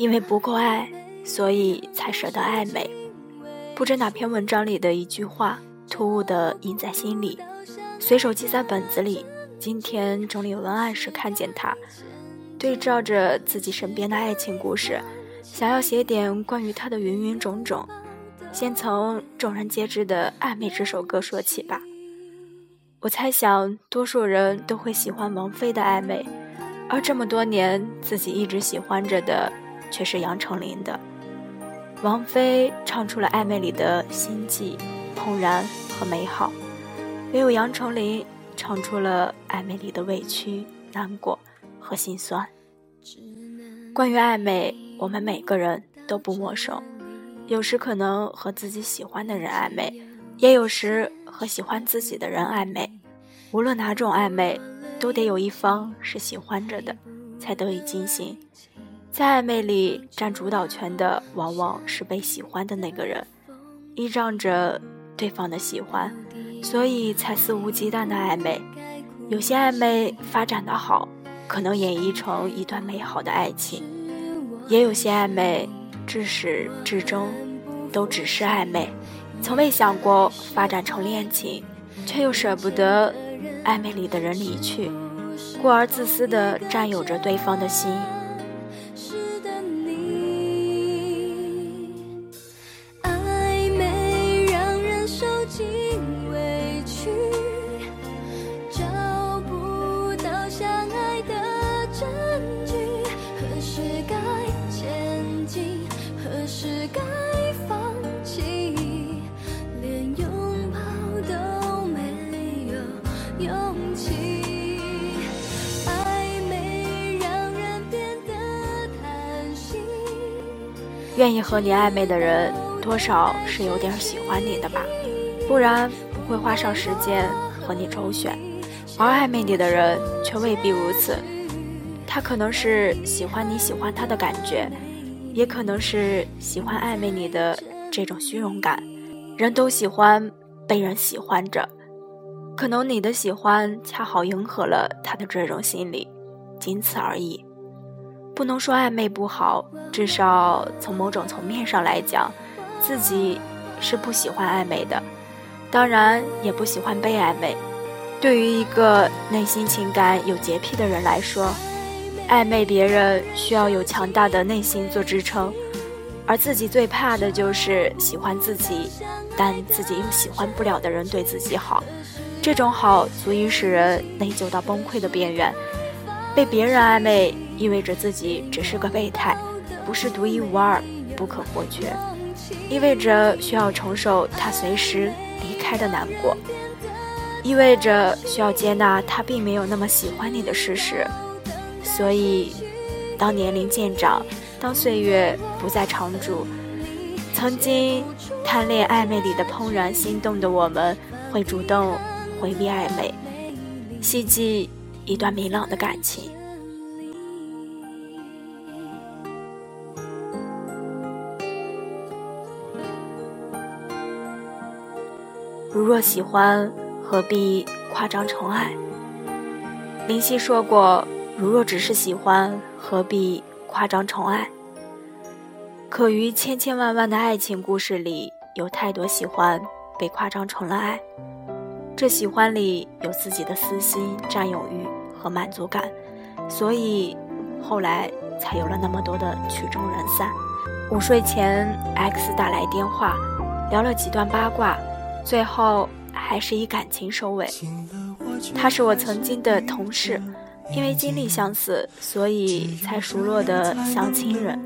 因为不够爱，所以才舍得暧昧。不知哪篇文章里的一句话，突兀的印在心里，随手记在本子里。今天整理文案时看见它，对照着自己身边的爱情故事，想要写点关于他的芸芸种种。先从众人皆知的《暧昧》这首歌说起吧。我猜想，多数人都会喜欢王菲的《暧昧》，而这么多年自己一直喜欢着的，却是杨丞琳的。王菲唱出了《暧昧》里的心悸、怦然和美好，唯有杨丞琳唱出了《暧昧》里的委屈、难过和心酸。关于暧昧，我们每个人都不陌生。有时可能和自己喜欢的人暧昧，也有时和喜欢自己的人暧昧。无论哪种暧昧，都得有一方是喜欢着的，才得以进行。在暧昧里占主导权的，往往是被喜欢的那个人，依仗着对方的喜欢，所以才肆无忌惮的暧昧。有些暧昧发展的好，可能演绎成一段美好的爱情；也有些暧昧。至始至终，都只是暧昧，从未想过发展成恋情，却又舍不得暧昧里的人离去，故而自私地占有着对方的心。愿意和你暧昧的人，多少是有点喜欢你的吧，不然不会花上时间和你周旋。而暧昧你的人却未必如此，他可能是喜欢你喜欢他的感觉，也可能是喜欢暧昧你的这种虚荣感。人都喜欢被人喜欢着，可能你的喜欢恰好迎合了他的这种心理，仅此而已。不能说暧昧不好，至少从某种层面上来讲，自己是不喜欢暧昧的，当然也不喜欢被暧昧。对于一个内心情感有洁癖的人来说，暧昧别人需要有强大的内心做支撑，而自己最怕的就是喜欢自己，但自己又喜欢不了的人对自己好，这种好足以使人内疚到崩溃的边缘。被别人暧昧，意味着自己只是个备胎，不是独一无二、不可或缺，意味着需要承受他随时离开的难过，意味着需要接纳他并没有那么喜欢你的事实。所以，当年龄渐长，当岁月不再长驻，曾经贪恋暧昧里的怦然心动的我们，会主动回避暧昧，希冀。一段明朗的感情。如若喜欢，何必夸张宠爱？林夕说过：“如若只是喜欢，何必夸张宠爱？”可于千千万万的爱情故事里，有太多喜欢被夸张成了爱。这喜欢里有自己的私心、占有欲和满足感，所以后来才有了那么多的曲终人散。午睡前，X 打来电话，聊了几段八卦，最后还是以感情收尾。他是我曾经的同事，因为经历相似，所以才熟络的像亲人。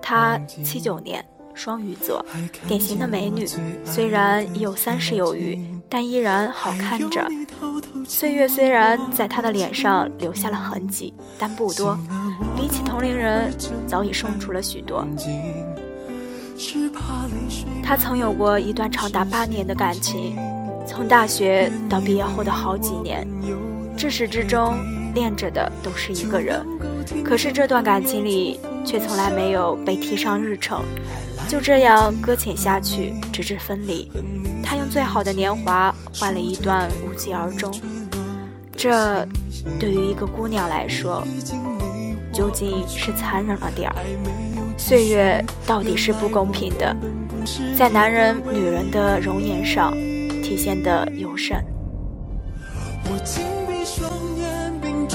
他七九年。双鱼座，典型的美女，虽然已有三十有余，但依然好看着。岁月虽然在她的脸上留下了痕迹，但不多，比起同龄人早已胜出了许多。他曾有过一段长达八年的感情，从大学到毕业后的好几年，至始至终恋着的都是一个人。可是这段感情里，却从来没有被提上日程。就这样搁浅下去，直至分离。他用最好的年华换了一段无疾而终。这，对于一个姑娘来说，究竟是残忍了点儿。岁月到底是不公平的，在男人、女人的容颜上体现的尤甚。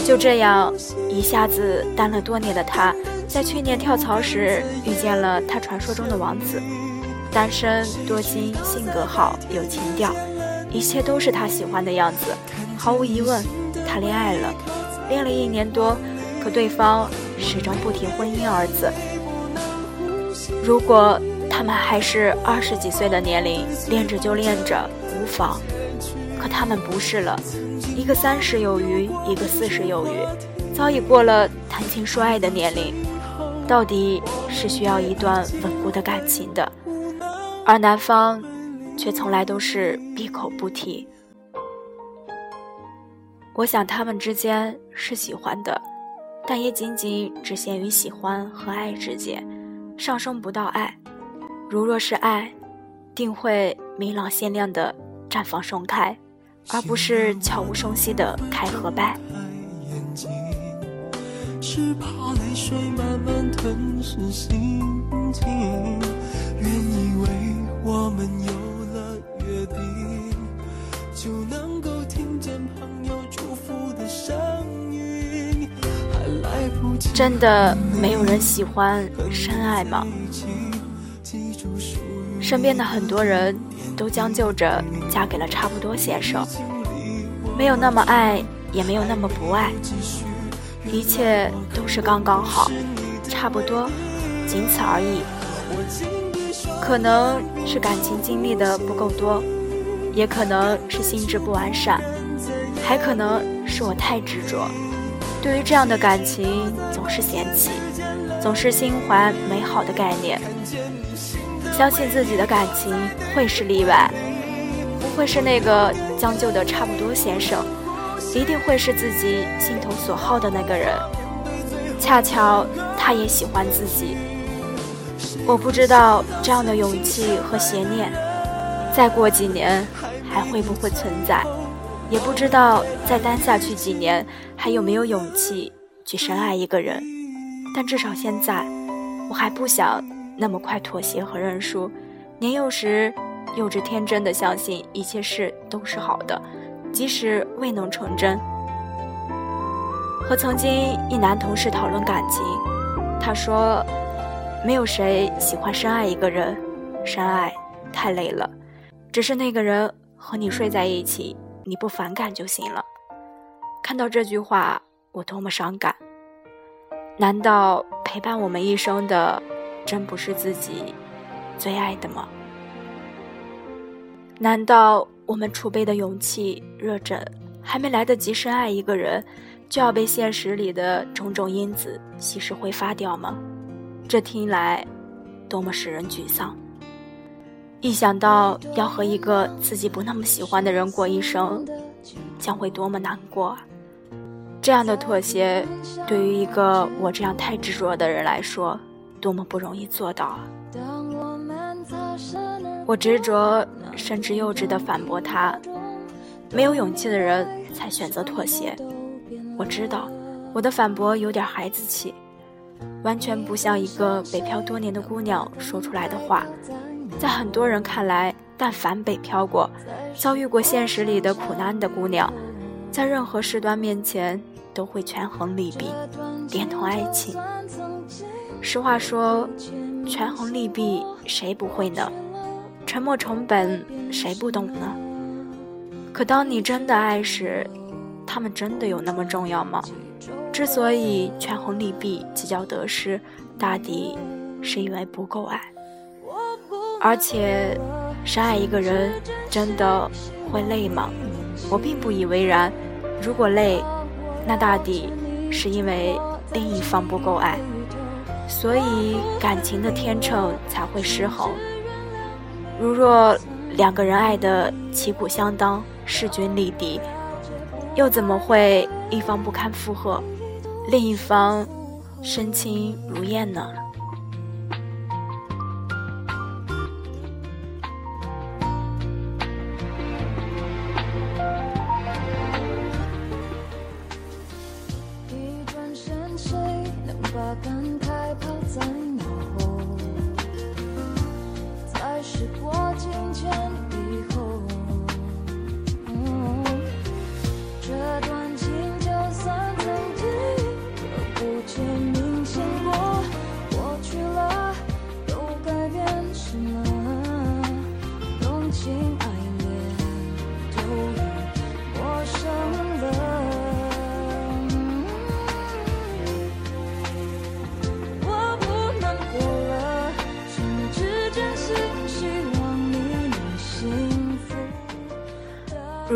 就这样，一下子单了多年的他，在去年跳槽时遇见了他传说中的王子，单身、多金、性格好、有情调，一切都是他喜欢的样子。毫无疑问，他恋爱了，恋了一年多，可对方始终不提婚姻二字。如果他们还是二十几岁的年龄，恋着就恋着无妨，可他们不是了。一个三十有余，一个四十有余，早已过了谈情说爱的年龄，到底是需要一段稳固的感情的，而男方却从来都是闭口不提。我想他们之间是喜欢的，但也仅仅只限于喜欢和爱之间，上升不到爱。如若是爱，定会明朗鲜亮的绽放盛开。而不是悄无声息的开和败。是怕泪水慢慢吞噬心情，愿意为我们有真的没有人喜欢深爱吗？身边的很多人。都将就着嫁给了差不多先生，没有那么爱，也没有那么不爱，一切都是刚刚好，差不多，仅此而已。可能是感情经历的不够多，也可能是心智不完善，还可能是我太执着，对于这样的感情总是嫌弃，总是心怀美好的概念。相信自己的感情会是例外，不会是那个将就的差不多先生，一定会是自己心头所好的那个人。恰巧他也喜欢自己，我不知道这样的勇气和邪念，再过几年还会不会存在，也不知道再待下去几年还有没有勇气去深爱一个人。但至少现在，我还不想。那么快妥协和认输，年幼时幼稚天真的相信一切事都是好的，即使未能成真。和曾经一男同事讨论感情，他说：“没有谁喜欢深爱一个人，深爱太累了，只是那个人和你睡在一起，你不反感就行了。”看到这句话，我多么伤感！难道陪伴我们一生的？真不是自己最爱的吗？难道我们储备的勇气、热忱还没来得及深爱一个人，就要被现实里的种种因子稀释挥发掉吗？这听来多么使人沮丧！一想到要和一个自己不那么喜欢的人过一生，将会多么难过！这样的妥协，对于一个我这样太执着的人来说。多么不容易做到！我执着，甚至幼稚的反驳他：没有勇气的人才选择妥协。我知道，我的反驳有点孩子气，完全不像一个北漂多年的姑娘说出来的话。在很多人看来，但凡北漂过、遭遇过现实里的苦难的姑娘，在任何事端面前都会权衡利弊，连同爱情。实话说，权衡利弊，谁不会呢？沉没成本，谁不懂呢？可当你真的爱时，他们真的有那么重要吗？之所以权衡利弊，计较得失，大抵是因为不够爱。而且，深爱一个人真的会累吗？我并不以为然。如果累，那大抵是因为另一方不够爱。所以感情的天秤才会失衡。如若两个人爱的旗鼓相当、势均力敌，又怎么会一方不堪负荷，另一方身轻如燕呢？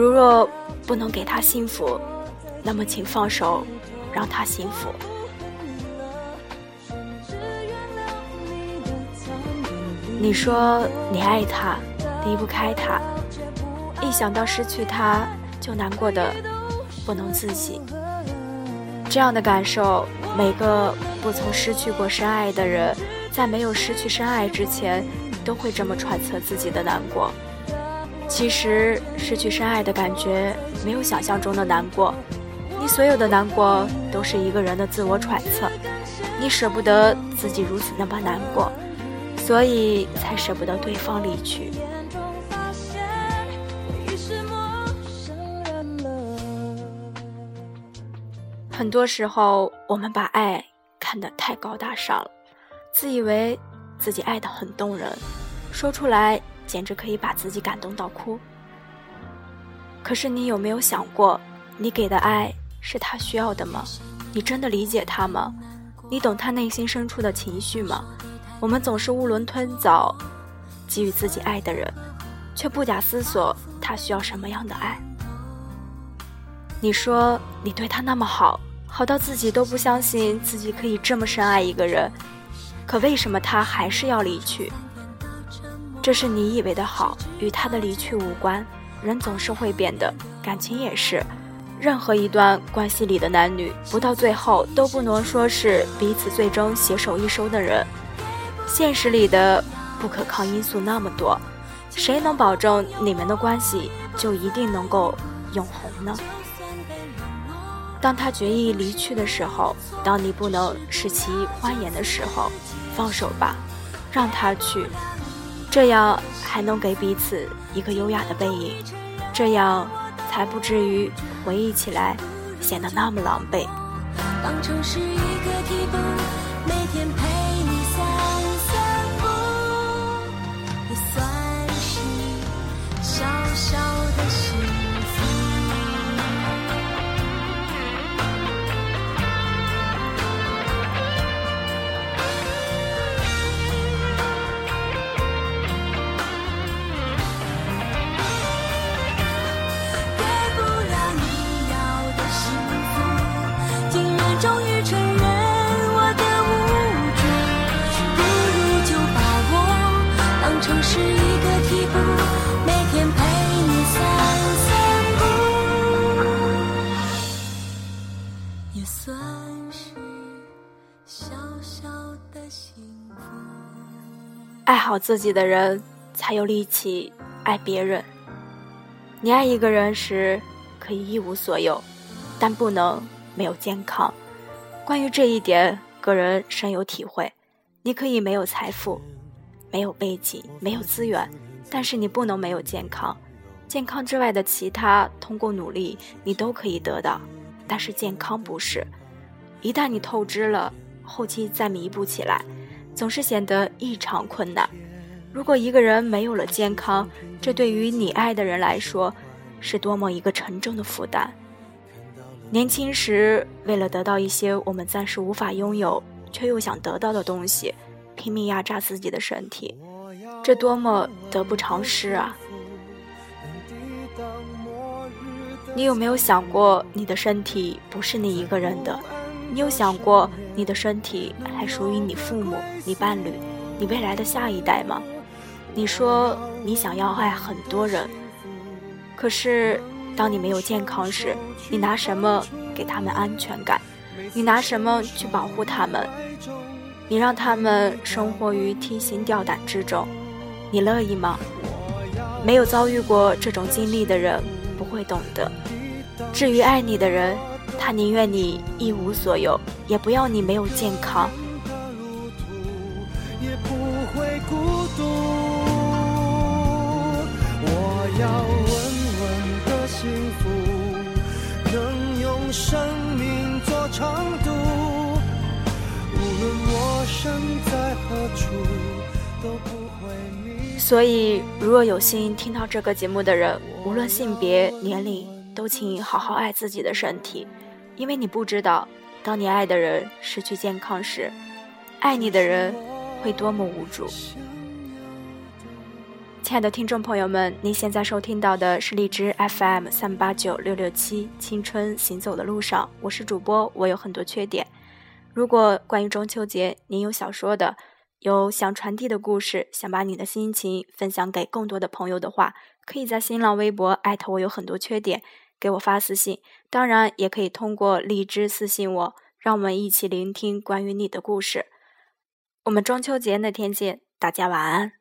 如若不能给他幸福，那么请放手，让他幸福。你说你爱他，离不开他，一想到失去他就难过的不能自己。这样的感受，每个不曾失去过深爱的人，在没有失去深爱之前，都会这么揣测自己的难过。其实失去深爱的感觉没有想象中的难过，你所有的难过都是一个人的自我揣测，你舍不得自己如此那么难过，所以才舍不得对方离去。很多时候，我们把爱看得太高大上了，自以为自己爱得很动人，说出来。简直可以把自己感动到哭。可是你有没有想过，你给的爱是他需要的吗？你真的理解他吗？你懂他内心深处的情绪吗？我们总是囫囵吞枣，给予自己爱的人，却不假思索他需要什么样的爱。你说你对他那么好，好到自己都不相信自己可以这么深爱一个人，可为什么他还是要离去？这是你以为的好，与他的离去无关。人总是会变的，感情也是。任何一段关系里的男女，不到最后都不能说是彼此最终携手一生的人。现实里的不可抗因素那么多，谁能保证你们的关系就一定能够永恒呢？当他决意离去的时候，当你不能使其欢颜的时候，放手吧，让他去。这样还能给彼此一个优雅的背影，这样才不至于回忆起来显得那么狼狈。当初是一个替补，每天陪好自己的人，才有力气爱别人。你爱一个人时，可以一无所有，但不能没有健康。关于这一点，个人深有体会。你可以没有财富，没有背景，没有资源，但是你不能没有健康。健康之外的其他，通过努力你都可以得到，但是健康不是。一旦你透支了，后期再弥补起来。总是显得异常困难。如果一个人没有了健康，这对于你爱的人来说，是多么一个沉重的负担。年轻时，为了得到一些我们暂时无法拥有却又想得到的东西，拼命压榨自己的身体，这多么得不偿失啊！你有没有想过，你的身体不是你一个人的？你有想过，你的身体还属于你父母、你伴侣、你未来的下一代吗？你说你想要爱很多人，可是当你没有健康时，你拿什么给他们安全感？你拿什么去保护他们？你让他们生活于提心吊胆之中，你乐意吗？没有遭遇过这种经历的人不会懂得。至于爱你的人。他宁愿你一无所有，也不要你没有健康。所以，如果有幸听到这个节目的人，无论性别、年龄，都请好好爱自己的身体。因为你不知道，当你爱的人失去健康时，爱你的人会多么无助。亲爱的听众朋友们，您现在收听到的是荔枝 FM 三八九六六七青春行走的路上，我是主播，我有很多缺点。如果关于中秋节您有想说的，有想传递的故事，想把你的心情分享给更多的朋友的话，可以在新浪微博艾特我有很多缺点，给我发私信。当然，也可以通过荔枝私信我，让我们一起聆听关于你的故事。我们中秋节那天见，大家晚安。